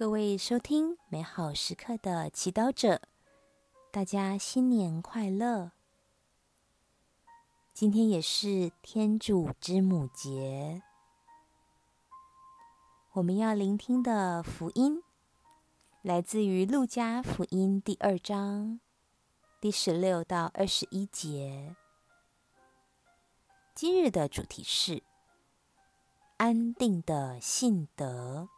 各位收听美好时刻的祈祷者，大家新年快乐！今天也是天主之母节，我们要聆听的福音来自于路加福音第二章第十六到二十一节。今日的主题是安定的信德。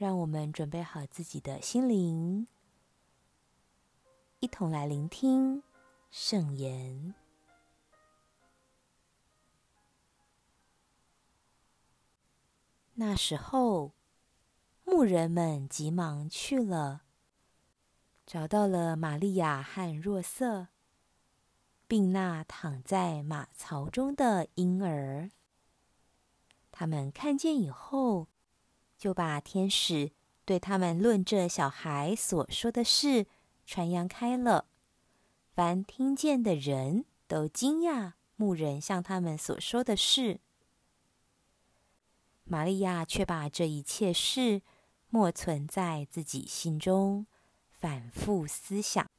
让我们准备好自己的心灵，一同来聆听圣言。那时候，牧人们急忙去了，找到了玛利亚和若瑟，并那躺在马槽中的婴儿。他们看见以后，就把天使对他们论这小孩所说的事传扬开了。凡听见的人都惊讶牧人向他们所说的事。玛利亚却把这一切事默存在自己心中，反复思想。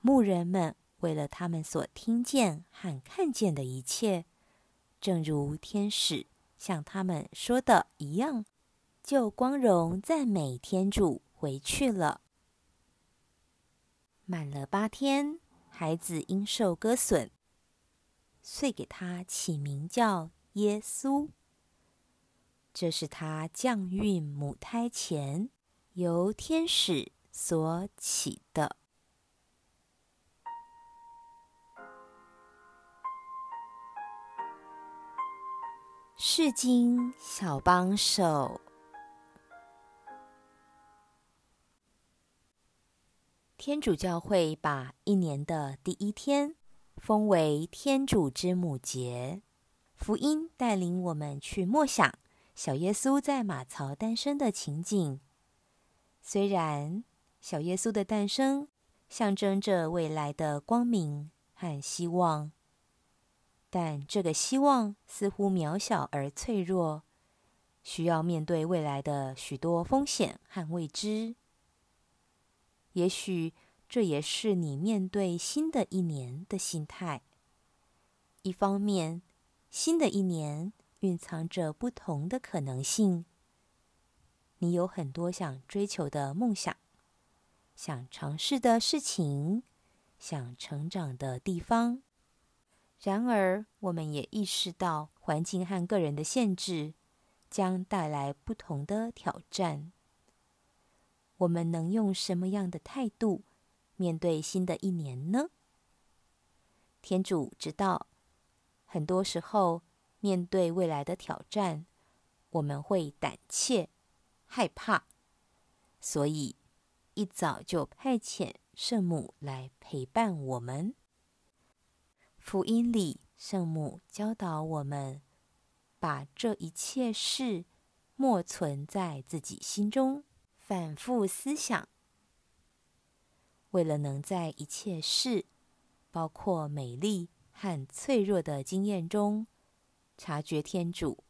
牧人们为了他们所听见和看见的一切，正如天使。像他们说的一样，就光荣赞美天主回去了。满了八天，孩子因受割损，遂给他起名叫耶稣。这是他降孕母胎前由天使所起的。世经小帮手。天主教会把一年的第一天封为天主之母节。福音带领我们去默想小耶稣在马槽诞生的情景。虽然小耶稣的诞生象征着未来的光明和希望。但这个希望似乎渺小而脆弱，需要面对未来的许多风险和未知。也许这也是你面对新的一年的心态。一方面，新的一年蕴藏着不同的可能性，你有很多想追求的梦想，想尝试的事情，想成长的地方。然而，我们也意识到环境和个人的限制将带来不同的挑战。我们能用什么样的态度面对新的一年呢？天主知道，很多时候面对未来的挑战，我们会胆怯、害怕，所以一早就派遣圣母来陪伴我们。福音里，圣母教导我们，把这一切事默存在自己心中，反复思想。为了能在一切事，包括美丽和脆弱的经验中，察觉天主。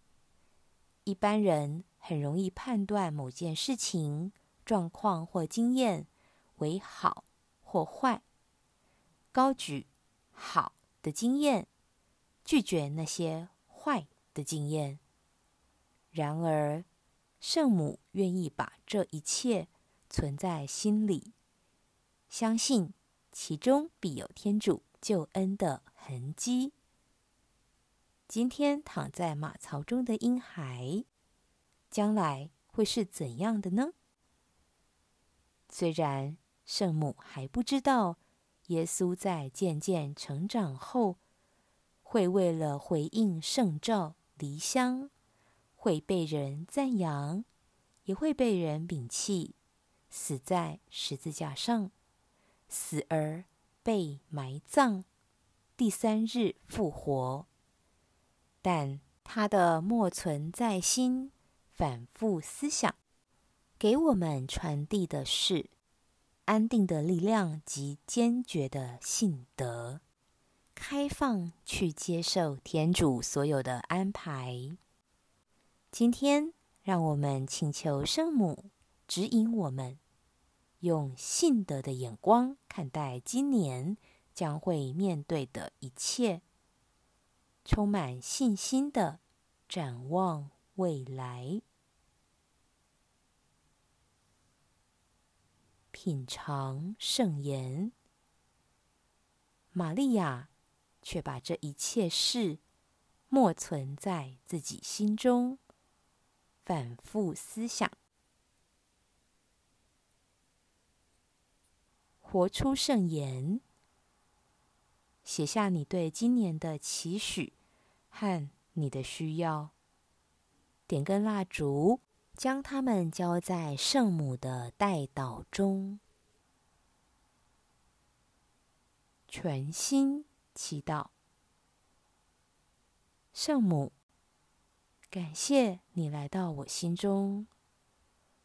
一般人很容易判断某件事情、状况或经验为好或坏，高举好的经验，拒绝那些坏的经验。然而，圣母愿意把这一切存在心里，相信其中必有天主救恩的痕迹。今天躺在马槽中的婴孩，将来会是怎样的呢？虽然圣母还不知道。耶稣在渐渐成长后，会为了回应圣召离乡，会被人赞扬，也会被人摒弃，死在十字架上，死而被埋葬，第三日复活。但他的默存在心，反复思想，给我们传递的是。安定的力量及坚决的信德，开放去接受天主所有的安排。今天，让我们请求圣母指引我们，用信德的眼光看待今年将会面对的一切，充满信心的展望未来，品尝圣言。玛利亚却把这一切事默存在自己心中。反复思想，活出圣言，写下你对今年的期许和你的需要，点根蜡烛，将它们交在圣母的代祷中，全心祈祷，圣母。感谢你来到我心中，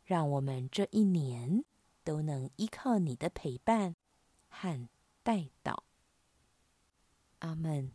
让我们这一年都能依靠你的陪伴和代祷。阿门。